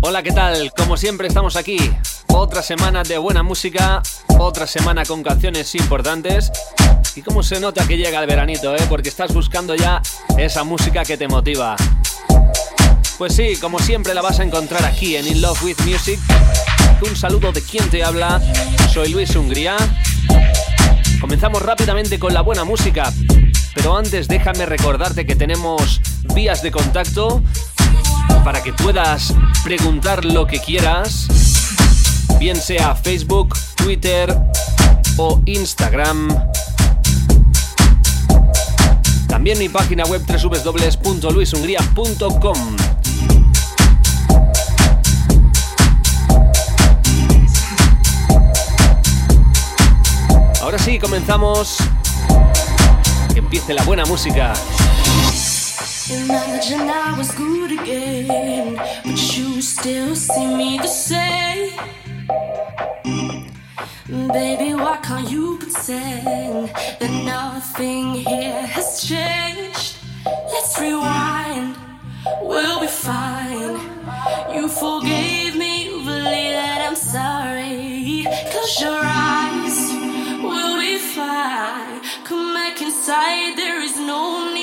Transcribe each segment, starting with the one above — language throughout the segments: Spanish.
Hola, ¿qué tal? Como siempre estamos aquí. Otra semana de buena música, otra semana con canciones importantes. Y como se nota que llega el veranito, ¿eh? Porque estás buscando ya esa música que te motiva. Pues sí, como siempre la vas a encontrar aquí en In Love With Music. Un saludo de quien te habla. Soy Luis Hungría. Comenzamos rápidamente con la buena música. Pero antes déjame recordarte que tenemos vías de contacto para que puedas preguntar lo que quieras, bien sea Facebook, Twitter o Instagram. También mi página web www.luishungría.com. Ahora sí, comenzamos. Que empiece la buena música. Imagine I was good again, but you still see me the same. Baby, why can't you pretend that nothing here has changed? Let's rewind, we'll be fine. You forgave me, believe that I'm sorry. Close your eyes, there is no need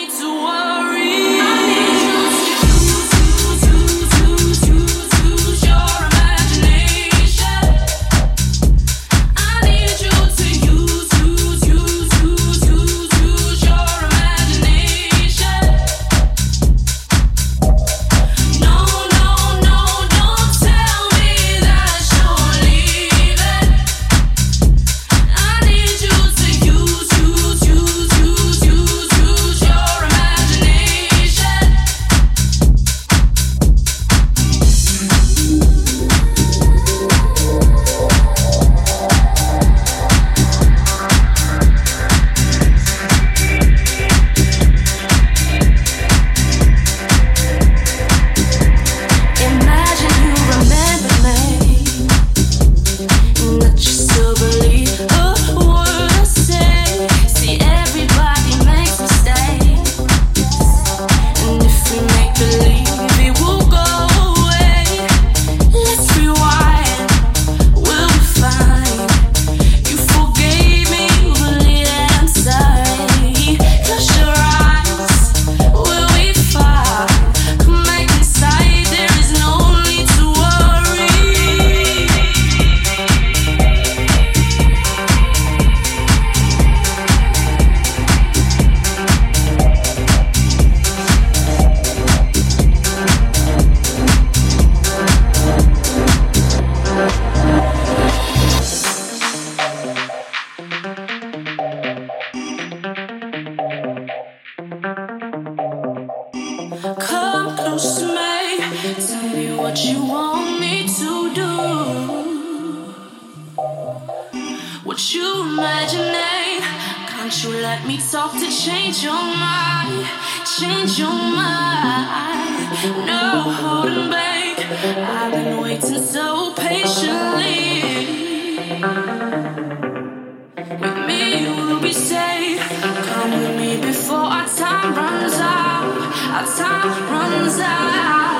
I've been waiting so patiently. With me, you will be safe. Come with me before our time runs out. Our time runs out.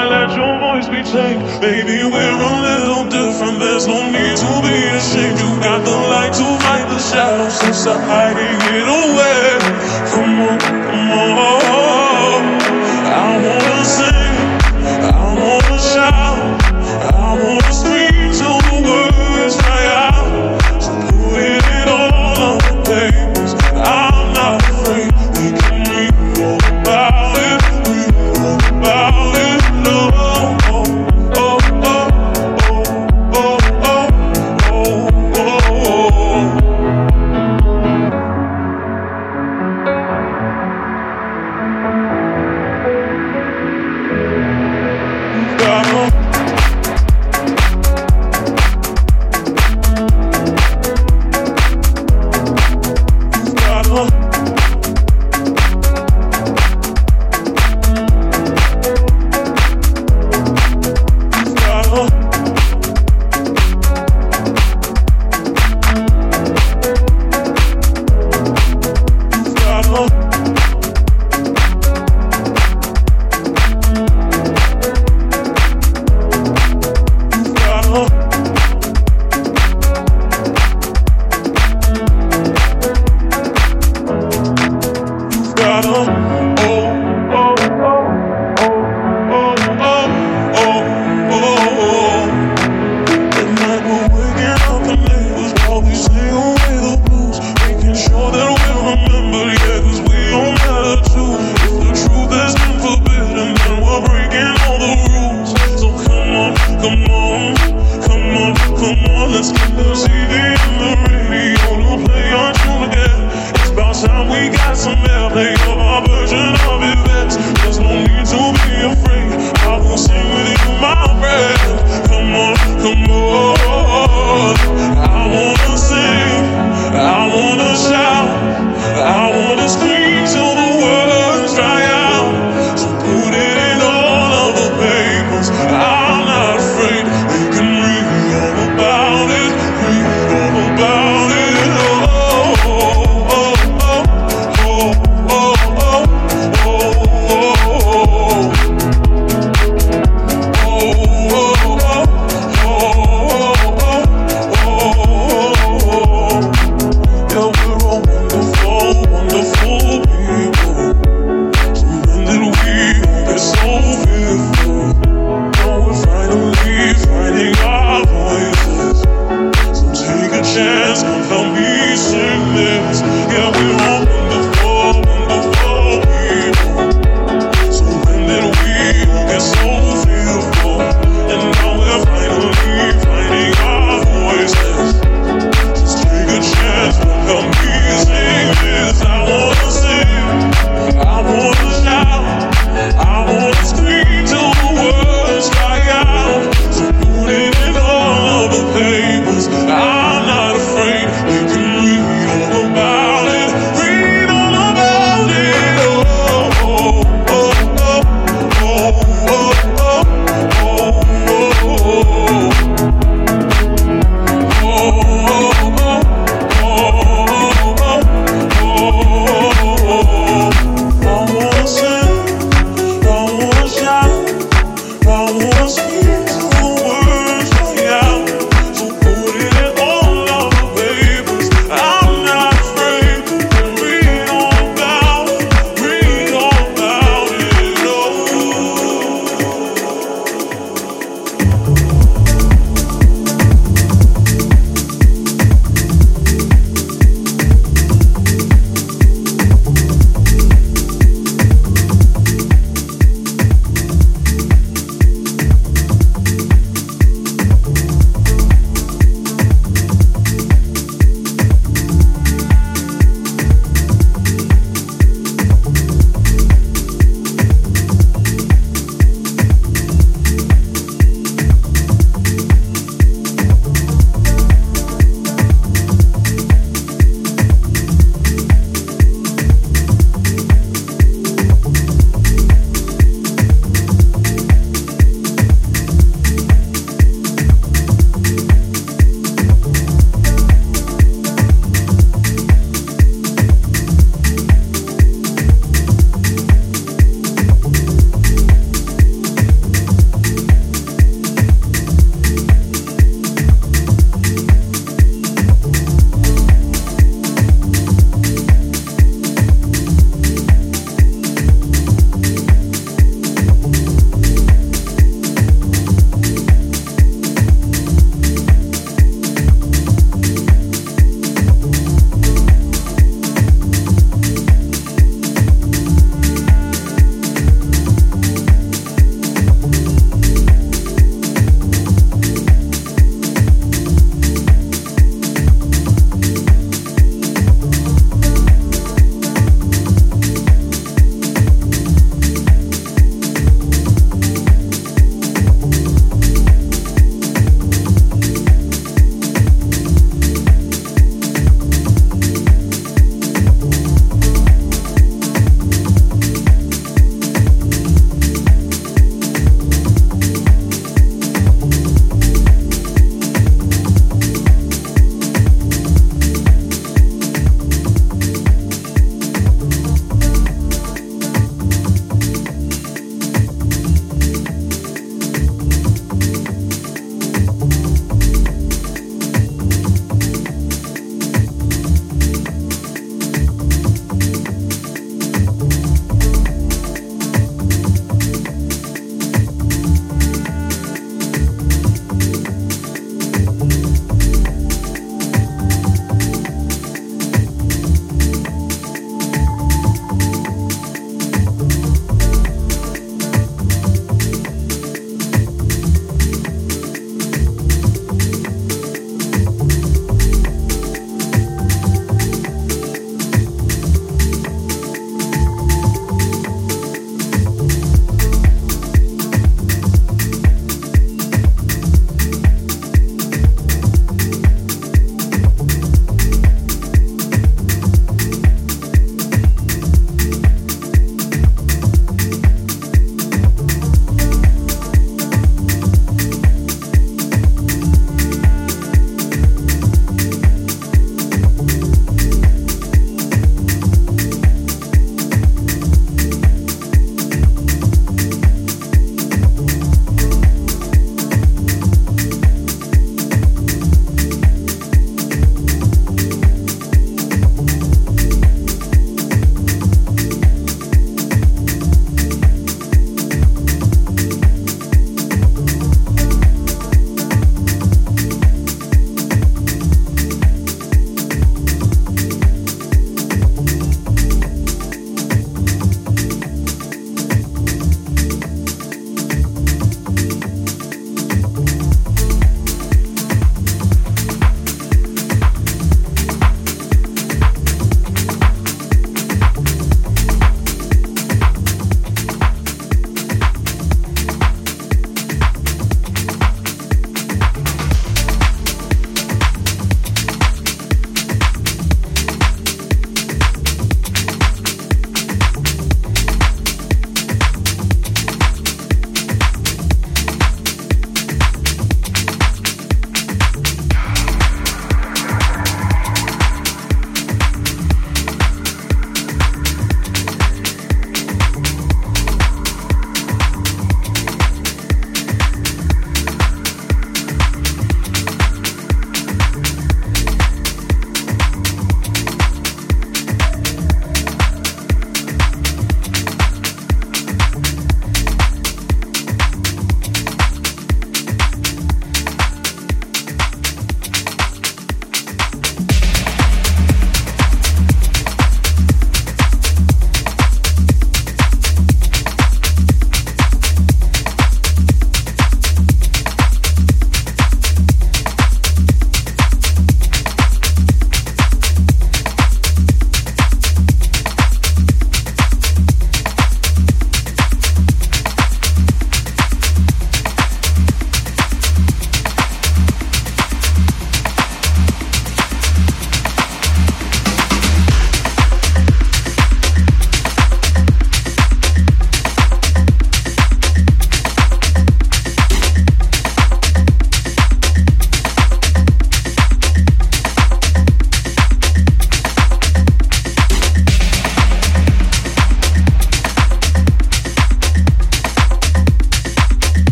I let your voice be changed. Baby, we're a little different. There's no need to be ashamed. You got the light to fight the shadows. Since I'm hiding it away. Come on, come on.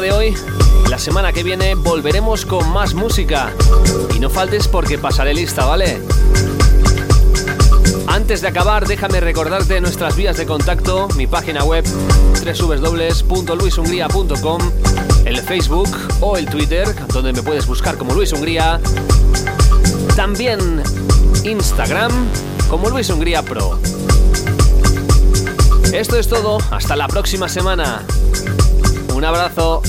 De hoy. La semana que viene volveremos con más música. Y no faltes porque pasaré lista, ¿vale? Antes de acabar, déjame recordarte nuestras vías de contacto, mi página web www.luishungría.com, el Facebook o el Twitter, donde me puedes buscar como Luis Hungría. También Instagram como Luis Hungría Pro. Esto es todo, hasta la próxima semana. Un abrazo.